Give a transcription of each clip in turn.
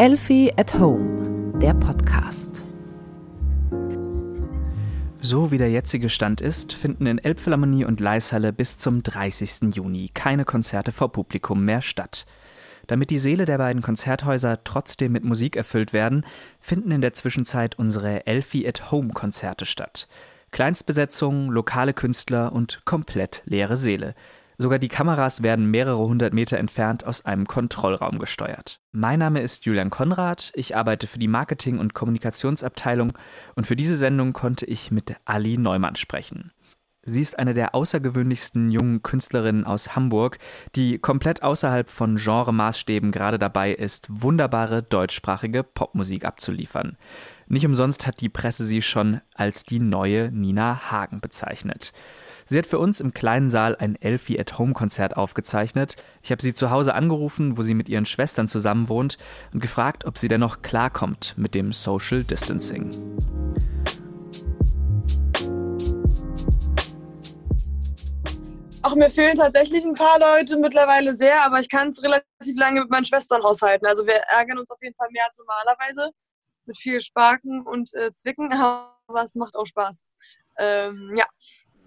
Elfie at Home, der Podcast. So wie der jetzige Stand ist, finden in Elbphilharmonie und Leishalle bis zum 30. Juni keine Konzerte vor Publikum mehr statt. Damit die Seele der beiden Konzerthäuser trotzdem mit Musik erfüllt werden, finden in der Zwischenzeit unsere Elfie at Home Konzerte statt. Kleinstbesetzung, lokale Künstler und komplett leere Seele. Sogar die Kameras werden mehrere hundert Meter entfernt aus einem Kontrollraum gesteuert. Mein Name ist Julian Konrad, ich arbeite für die Marketing- und Kommunikationsabteilung und für diese Sendung konnte ich mit Ali Neumann sprechen. Sie ist eine der außergewöhnlichsten jungen Künstlerinnen aus Hamburg, die komplett außerhalb von Genremaßstäben gerade dabei ist, wunderbare deutschsprachige Popmusik abzuliefern. Nicht umsonst hat die Presse sie schon als die neue Nina Hagen bezeichnet. Sie hat für uns im kleinen Saal ein Elfie at Home Konzert aufgezeichnet. Ich habe sie zu Hause angerufen, wo sie mit ihren Schwestern zusammen wohnt und gefragt, ob sie denn noch klarkommt mit dem Social Distancing. Auch mir fehlen tatsächlich ein paar Leute mittlerweile sehr, aber ich kann es relativ lange mit meinen Schwestern aushalten. Also wir ärgern uns auf jeden Fall mehr als normalerweise mit viel Sparken und äh, Zwicken, aber es macht auch Spaß. Ähm, ja,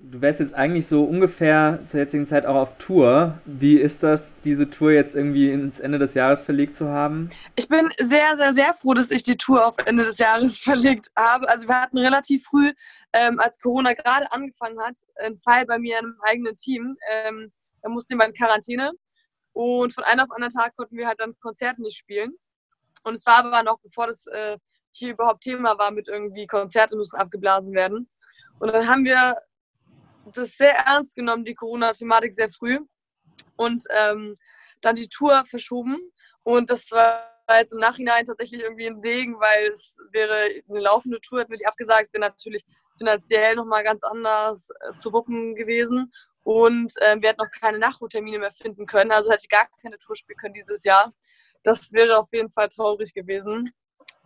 du wärst jetzt eigentlich so ungefähr zur jetzigen Zeit auch auf Tour. Wie ist das, diese Tour jetzt irgendwie ins Ende des Jahres verlegt zu haben? Ich bin sehr, sehr, sehr froh, dass ich die Tour auf Ende des Jahres verlegt habe. Also wir hatten relativ früh, ähm, als Corona gerade angefangen hat, einen Fall bei mir im eigenen Team. Ähm, da musste jemand in Quarantäne. Und von einem auf anderen Tag konnten wir halt dann Konzerte nicht spielen. Und es war aber noch, bevor das äh, hier überhaupt Thema war, mit irgendwie Konzerte müssen abgeblasen werden. Und dann haben wir das sehr ernst genommen, die Corona-Thematik sehr früh. Und ähm, dann die Tour verschoben. Und das war jetzt im Nachhinein tatsächlich irgendwie ein Segen, weil es wäre eine laufende Tour, hätten wir die abgesagt, wäre natürlich finanziell nochmal ganz anders äh, zu wuppen gewesen. Und äh, wir hätten noch keine Nachholtermine mehr finden können. Also hätte ich gar keine Tour spielen können dieses Jahr. Das wäre auf jeden Fall traurig gewesen.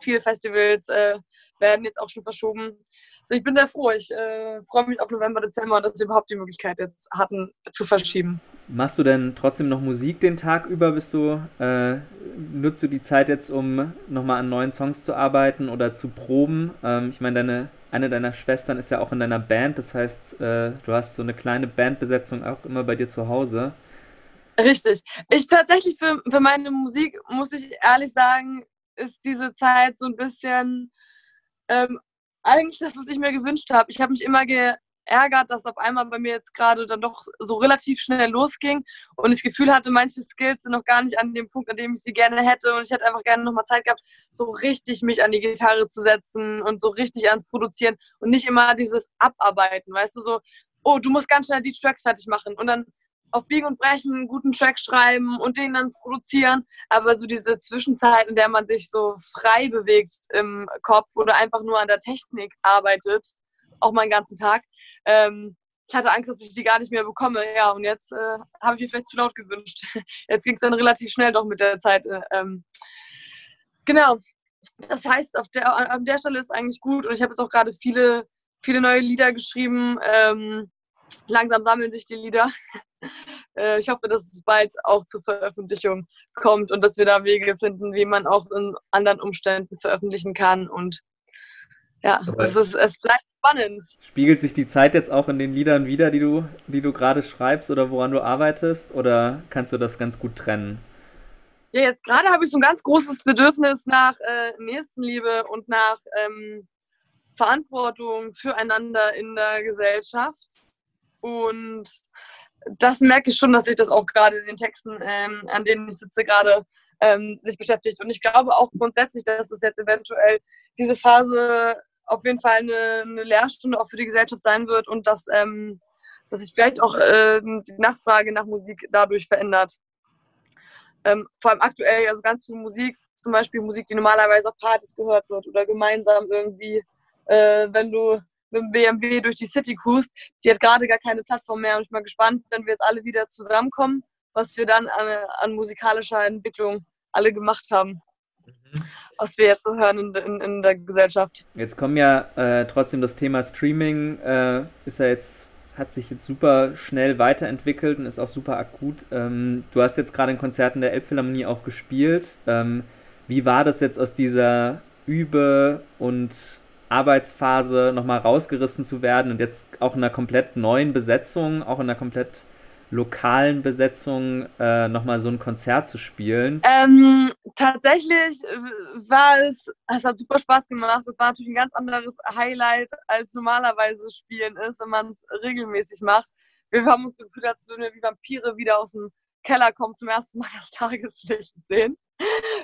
Viele Festivals äh, werden jetzt auch schon verschoben. Also ich bin sehr froh. Ich äh, freue mich auf November, Dezember, dass wir überhaupt die Möglichkeit jetzt hatten, zu verschieben. Machst du denn trotzdem noch Musik den Tag über? Bist du, äh, nutzt du die Zeit jetzt, um nochmal an neuen Songs zu arbeiten oder zu proben? Ähm, ich meine, deine, eine deiner Schwestern ist ja auch in deiner Band, das heißt, äh, du hast so eine kleine Bandbesetzung auch immer bei dir zu Hause. Richtig. Ich tatsächlich für, für meine Musik, muss ich ehrlich sagen, ist diese Zeit so ein bisschen ähm, eigentlich das, was ich mir gewünscht habe. Ich habe mich immer geärgert, dass auf einmal bei mir jetzt gerade dann doch so relativ schnell losging und ich das Gefühl hatte, manche Skills sind noch gar nicht an dem Punkt, an dem ich sie gerne hätte und ich hätte einfach gerne nochmal Zeit gehabt, so richtig mich an die Gitarre zu setzen und so richtig ans Produzieren und nicht immer dieses Abarbeiten, weißt du, so, oh, du musst ganz schnell die Tracks fertig machen und dann auf Biegen und Brechen einen guten Track schreiben und den dann produzieren. Aber so diese Zwischenzeit, in der man sich so frei bewegt im Kopf oder einfach nur an der Technik arbeitet, auch meinen ganzen Tag. Ähm, ich hatte Angst, dass ich die gar nicht mehr bekomme. Ja, und jetzt äh, habe ich mir vielleicht zu laut gewünscht. Jetzt ging es dann relativ schnell doch mit der Zeit. Äh, ähm, genau. Das heißt, auf der, an der Stelle ist eigentlich gut. Und ich habe jetzt auch gerade viele, viele neue Lieder geschrieben. Ähm, langsam sammeln sich die Lieder. Äh, ich hoffe, dass es bald auch zur Veröffentlichung kommt und dass wir da Wege finden, wie man auch in anderen Umständen veröffentlichen kann. Und ja, es, ist, es bleibt spannend. Spiegelt sich die Zeit jetzt auch in den Liedern wieder, die du, die du gerade schreibst oder woran du arbeitest? Oder kannst du das ganz gut trennen? Ja, jetzt gerade habe ich so ein ganz großes Bedürfnis nach äh, Nächstenliebe und nach ähm, Verantwortung füreinander in der Gesellschaft. Und das merke ich schon, dass sich das auch gerade in den Texten, ähm, an denen ich sitze, gerade ähm, sich beschäftigt. Und ich glaube auch grundsätzlich, dass es jetzt eventuell diese Phase auf jeden Fall eine, eine Lehrstunde auch für die Gesellschaft sein wird und dass, ähm, dass sich vielleicht auch äh, die Nachfrage nach Musik dadurch verändert. Ähm, vor allem aktuell, also ganz viel Musik, zum Beispiel Musik, die normalerweise auf Partys gehört wird oder gemeinsam irgendwie, äh, wenn du mit dem BMW durch die City cruist, die hat gerade gar keine Plattform mehr und ich bin mal gespannt, wenn wir jetzt alle wieder zusammenkommen, was wir dann an, an musikalischer Entwicklung alle gemacht haben. Mhm. Was wir jetzt so hören in, in, in der Gesellschaft. Jetzt kommen ja äh, trotzdem das Thema Streaming, äh, ist ja jetzt hat sich jetzt super schnell weiterentwickelt und ist auch super akut. Ähm, du hast jetzt gerade in Konzerten der Elbphilharmonie auch gespielt. Ähm, Wie war das jetzt aus dieser Übe- und Arbeitsphase nochmal rausgerissen zu werden und jetzt auch in einer komplett neuen Besetzung, auch in einer komplett lokalen Besetzung äh, nochmal so ein Konzert zu spielen? Ähm, tatsächlich war es, es hat super Spaß gemacht. Es war natürlich ein ganz anderes Highlight, als normalerweise Spielen ist, wenn man es regelmäßig macht. Wir haben uns gefühlt, als würden wir wie Vampire wieder aus dem Keller kommen, zum ersten Mal das Tageslicht sehen.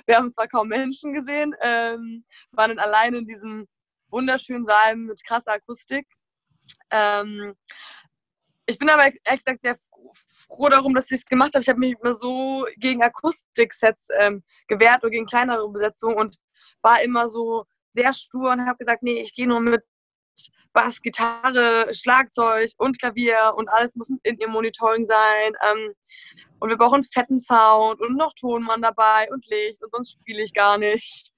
Wir haben zwar kaum Menschen gesehen, ähm, waren dann alleine in diesem wunderschönen Saal mit krasser Akustik. Ähm, ich bin aber exakt sehr froh darum, dass ich es gemacht habe. Ich habe mich immer so gegen Akustiksets ähm, gewehrt oder gegen kleinere Besetzungen und war immer so sehr stur und habe gesagt, nee, ich gehe nur mit Bass, Gitarre, Schlagzeug und Klavier und alles muss in ihrem Monitoring sein. Ähm, und wir brauchen fetten Sound und noch Tonmann dabei und Licht und sonst spiele ich gar nicht.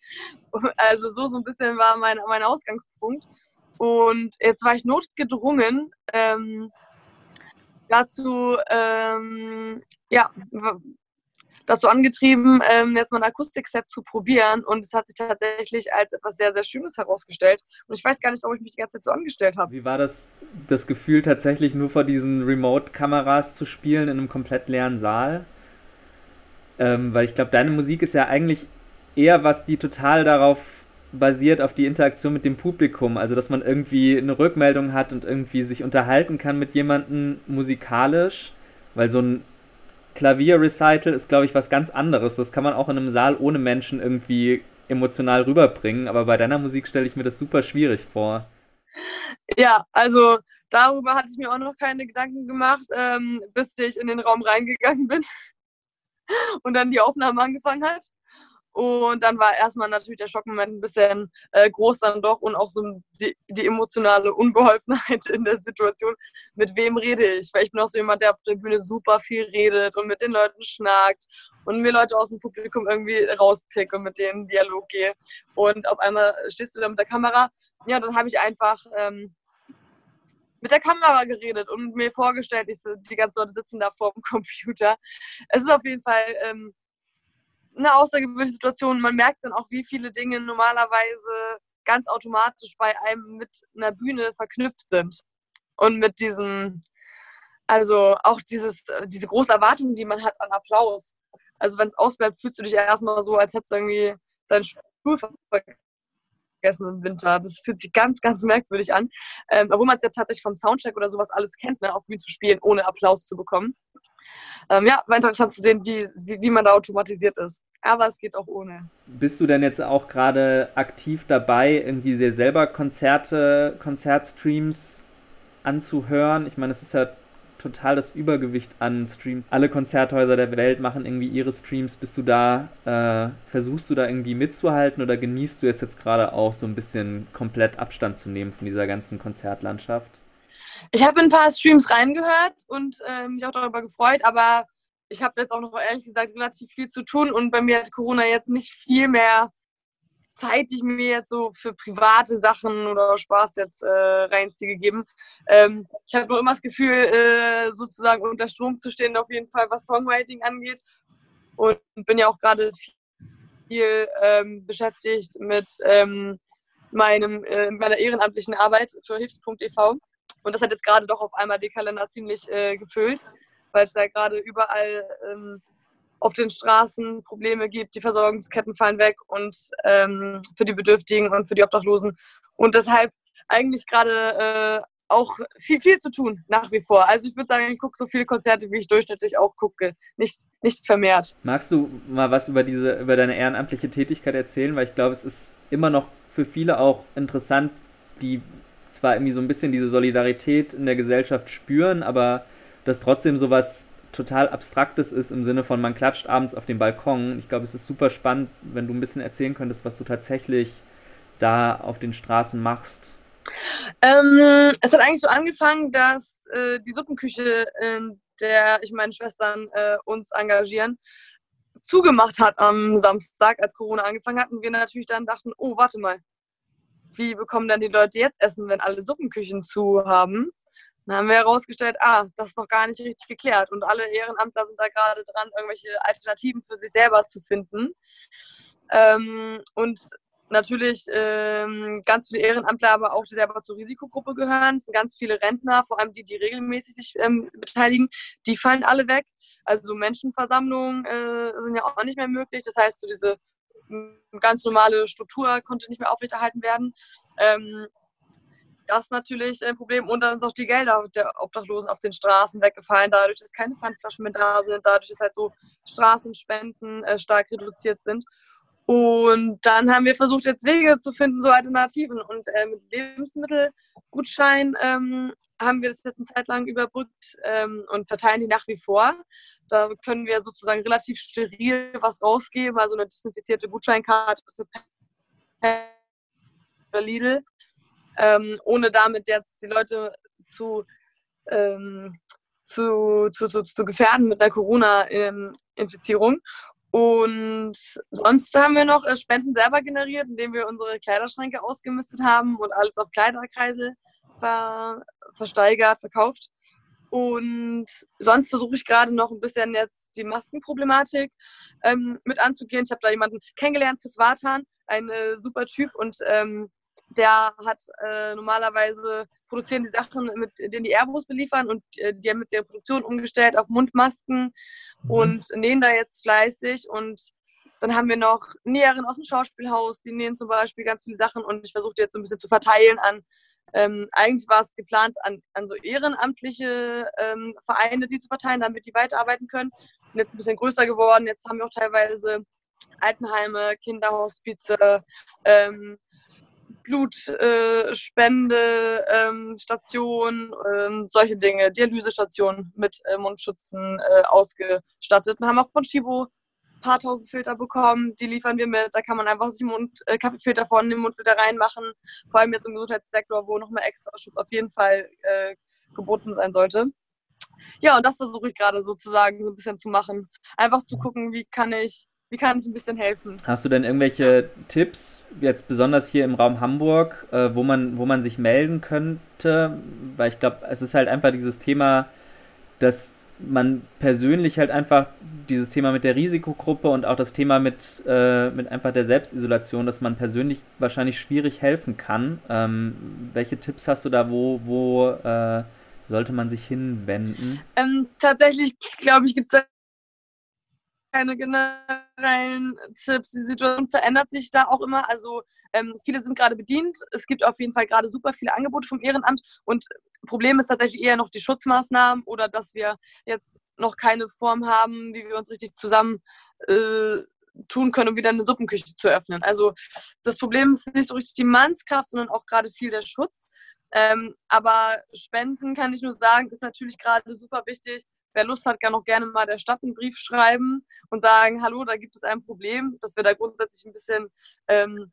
Also so, so ein bisschen war mein, mein Ausgangspunkt. Und jetzt war ich notgedrungen, ähm, dazu, ähm, ja, dazu angetrieben, ähm, jetzt mal ein Akustikset zu probieren. Und es hat sich tatsächlich als etwas sehr, sehr Schönes herausgestellt. Und ich weiß gar nicht, warum ich mich die ganze Zeit so angestellt habe. Wie war das, das Gefühl, tatsächlich nur vor diesen Remote-Kameras zu spielen in einem komplett leeren Saal? Ähm, weil ich glaube, deine Musik ist ja eigentlich eher was, die total darauf basiert auf die Interaktion mit dem Publikum. Also, dass man irgendwie eine Rückmeldung hat und irgendwie sich unterhalten kann mit jemandem musikalisch. Weil so ein Klavierrecital ist, glaube ich, was ganz anderes. Das kann man auch in einem Saal ohne Menschen irgendwie emotional rüberbringen. Aber bei deiner Musik stelle ich mir das super schwierig vor. Ja, also darüber hatte ich mir auch noch keine Gedanken gemacht, ähm, bis ich in den Raum reingegangen bin und dann die Aufnahme angefangen hat. Und dann war erstmal natürlich der Schockmoment ein bisschen äh, groß dann doch und auch so die, die, emotionale Unbeholfenheit in der Situation. Mit wem rede ich? Weil ich bin auch so jemand, der auf der Bühne super viel redet und mit den Leuten schnackt und mir Leute aus dem Publikum irgendwie rauspick und mit denen Dialog gehe. Und auf einmal stehst du da mit der Kamera. Ja, dann habe ich einfach ähm, mit der Kamera geredet und mir vorgestellt, ich, die ganzen Leute sitzen da vor dem Computer. Es ist auf jeden Fall ähm, eine außergewöhnliche Situation. Man merkt dann auch, wie viele Dinge normalerweise ganz automatisch bei einem mit einer Bühne verknüpft sind. Und mit diesem, also auch dieses, diese große Erwartung, die man hat an Applaus. Also wenn es ausbleibt, fühlst du dich erstmal so, als hättest du irgendwie deinen Stuhl vergessen im Winter. Das fühlt sich ganz, ganz merkwürdig an. Ähm, obwohl man es ja tatsächlich vom Soundcheck oder sowas alles kennt, ne, auf Bühne zu spielen, ohne Applaus zu bekommen. Ähm, ja, war interessant zu sehen, wie, wie, wie man da automatisiert ist. Aber es geht auch ohne. Bist du denn jetzt auch gerade aktiv dabei, irgendwie dir selber Konzerte, Konzertstreams anzuhören? Ich meine, es ist ja total das Übergewicht an Streams. Alle Konzerthäuser der Welt machen irgendwie ihre Streams. Bist du da, äh, versuchst du da irgendwie mitzuhalten oder genießt du es jetzt gerade auch so ein bisschen komplett Abstand zu nehmen von dieser ganzen Konzertlandschaft? Ich habe ein paar Streams reingehört und äh, mich auch darüber gefreut, aber ich habe jetzt auch noch ehrlich gesagt relativ viel zu tun und bei mir hat Corona jetzt nicht viel mehr Zeit, die ich mir jetzt so für private Sachen oder Spaß jetzt äh, reinziehe, gegeben. Ähm, ich habe nur immer das Gefühl, äh, sozusagen unter Strom zu stehen, auf jeden Fall, was Songwriting angeht. Und bin ja auch gerade viel ähm, beschäftigt mit ähm, meinem, äh, meiner ehrenamtlichen Arbeit für Hilfs.ev. Und das hat jetzt gerade doch auf einmal die Kalender ziemlich äh, gefüllt, weil es ja gerade überall ähm, auf den Straßen Probleme gibt, die Versorgungsketten fallen weg und ähm, für die Bedürftigen und für die Obdachlosen. Und deshalb eigentlich gerade äh, auch viel, viel zu tun, nach wie vor. Also ich würde sagen, ich gucke so viele Konzerte, wie ich durchschnittlich auch gucke, nicht, nicht vermehrt. Magst du mal was über diese, über deine ehrenamtliche Tätigkeit erzählen? Weil ich glaube, es ist immer noch für viele auch interessant, die zwar irgendwie so ein bisschen diese Solidarität in der Gesellschaft spüren, aber dass trotzdem sowas total Abstraktes ist im Sinne von, man klatscht abends auf dem Balkon. Ich glaube, es ist super spannend, wenn du ein bisschen erzählen könntest, was du tatsächlich da auf den Straßen machst. Ähm, es hat eigentlich so angefangen, dass äh, die Suppenküche, in der ich meine Schwestern äh, uns engagieren, zugemacht hat am Samstag, als Corona angefangen hat. Und wir natürlich dann dachten, oh, warte mal, wie bekommen dann die Leute jetzt Essen, wenn alle Suppenküchen zu haben? Dann haben wir herausgestellt, ah, das ist noch gar nicht richtig geklärt. Und alle Ehrenamtler sind da gerade dran, irgendwelche Alternativen für sich selber zu finden. Ähm, und natürlich ähm, ganz viele Ehrenamtler, aber auch die selber zur Risikogruppe gehören. Es sind ganz viele Rentner, vor allem die, die regelmäßig sich ähm, beteiligen, die fallen alle weg. Also Menschenversammlungen äh, sind ja auch nicht mehr möglich. Das heißt, so diese ganz normale Struktur konnte nicht mehr aufrechterhalten werden. Ähm, das ist natürlich ein Problem. Und dann sind auch die Gelder der Obdachlosen auf den Straßen weggefallen, dadurch, dass keine Pfandflaschen mehr da sind, dadurch, dass halt so Straßenspenden äh, stark reduziert sind. Und dann haben wir versucht, jetzt Wege zu finden, so Alternativen. Und äh, mit Lebensmittelgutschein ähm, haben wir das jetzt eine Zeit lang überbrückt ähm, und verteilen die nach wie vor. Da können wir sozusagen relativ steril was rausgeben, also eine desinfizierte Gutscheinkarte für Lidl, ähm, ohne damit jetzt die Leute zu, ähm, zu, zu, zu, zu gefährden mit der Corona-Infizierung. Und sonst haben wir noch äh, Spenden selber generiert, indem wir unsere Kleiderschränke ausgemistet haben und alles auf Kleiderkreisel ver versteigert, verkauft. Und sonst versuche ich gerade noch ein bisschen jetzt die Maskenproblematik ähm, mit anzugehen. Ich habe da jemanden kennengelernt, Chris Wartan, ein äh, super Typ und ähm, der hat äh, normalerweise produzieren die Sachen, mit denen die Airbus beliefern und äh, die haben mit ihrer Produktion umgestellt auf Mundmasken mhm. und nähen da jetzt fleißig und dann haben wir noch Näherin aus dem Schauspielhaus, die nähen zum Beispiel ganz viele Sachen und ich versuche jetzt so ein bisschen zu verteilen an, ähm, eigentlich war es geplant an, an so ehrenamtliche ähm, Vereine, die zu verteilen, damit die weiterarbeiten können. Und jetzt ein bisschen größer geworden. Jetzt haben wir auch teilweise Altenheime, Kinderhospize, ähm, Blutspende, äh, ähm, ähm, solche Dinge, Dialysestation mit äh, Mundschützen äh, ausgestattet. Wir haben auch von Shibo ein paar tausend Filter bekommen, die liefern wir mit. Da kann man einfach sich Mund, äh, Kaffeefilter in den Mundfilter reinmachen. Vor allem jetzt im Gesundheitssektor, wo nochmal extra Schutz auf jeden Fall äh, geboten sein sollte. Ja, und das versuche ich gerade sozusagen so ein bisschen zu machen. Einfach zu gucken, wie kann ich wie kann ich ein bisschen helfen? Hast du denn irgendwelche Tipps, jetzt besonders hier im Raum Hamburg, äh, wo, man, wo man sich melden könnte? Weil ich glaube, es ist halt einfach dieses Thema, dass man persönlich halt einfach dieses Thema mit der Risikogruppe und auch das Thema mit, äh, mit einfach der Selbstisolation, dass man persönlich wahrscheinlich schwierig helfen kann. Ähm, welche Tipps hast du da, wo, wo äh, sollte man sich hinwenden? Ähm, tatsächlich, glaube ich, gibt es keine generellen Tipps. Die Situation verändert sich da auch immer. Also ähm, viele sind gerade bedient. Es gibt auf jeden Fall gerade super viele Angebote vom Ehrenamt. Und Problem ist tatsächlich eher noch die Schutzmaßnahmen oder dass wir jetzt noch keine Form haben, wie wir uns richtig zusammen äh, tun können, um wieder eine Suppenküche zu öffnen. Also das Problem ist nicht so richtig die Mannskraft, sondern auch gerade viel der Schutz. Ähm, aber Spenden kann ich nur sagen, ist natürlich gerade super wichtig wer Lust hat, kann auch gerne mal der Stadt einen Brief schreiben und sagen, hallo, da gibt es ein Problem, dass wir da grundsätzlich ein bisschen ähm,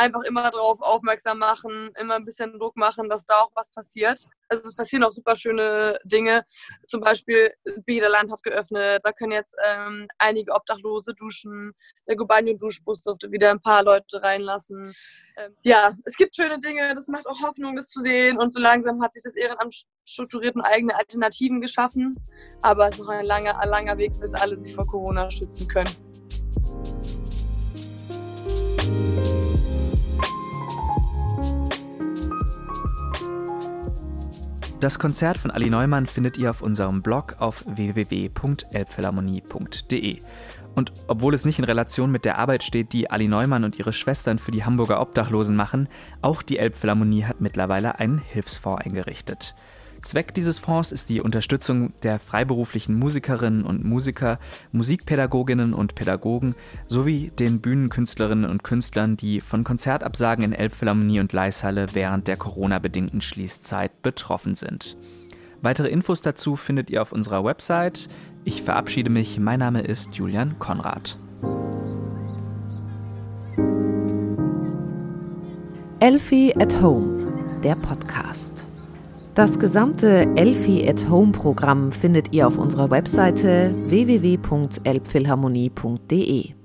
einfach immer darauf aufmerksam machen, immer ein bisschen Druck machen, dass da auch was passiert. Also es passieren auch super schöne Dinge. Zum Beispiel Biederland hat geöffnet, da können jetzt ähm, einige Obdachlose duschen. Der Gubanio-Duschbus durfte wieder ein paar Leute reinlassen. Ähm, ja, es gibt schöne Dinge, das macht auch Hoffnung, das zu sehen. Und so langsam hat sich das Ehrenamt strukturiert und eigene Alternativen geschaffen. Aber es ist noch ein langer, ein langer Weg, bis alle sich vor Corona schützen können. Das Konzert von Ali Neumann findet ihr auf unserem Blog auf www.elbphilharmonie.de. Und obwohl es nicht in Relation mit der Arbeit steht, die Ali Neumann und ihre Schwestern für die Hamburger Obdachlosen machen, auch die Elbphilharmonie hat mittlerweile einen Hilfsfonds eingerichtet. Zweck dieses Fonds ist die Unterstützung der freiberuflichen Musikerinnen und Musiker, Musikpädagoginnen und Pädagogen sowie den Bühnenkünstlerinnen und Künstlern, die von Konzertabsagen in Elbphilharmonie und Leishalle während der Corona-bedingten Schließzeit betroffen sind. Weitere Infos dazu findet ihr auf unserer Website. Ich verabschiede mich. Mein Name ist Julian Konrad. Elfie at Home, der Podcast. Das gesamte Elfi at Home Programm findet ihr auf unserer Webseite www.elbphilharmonie.de.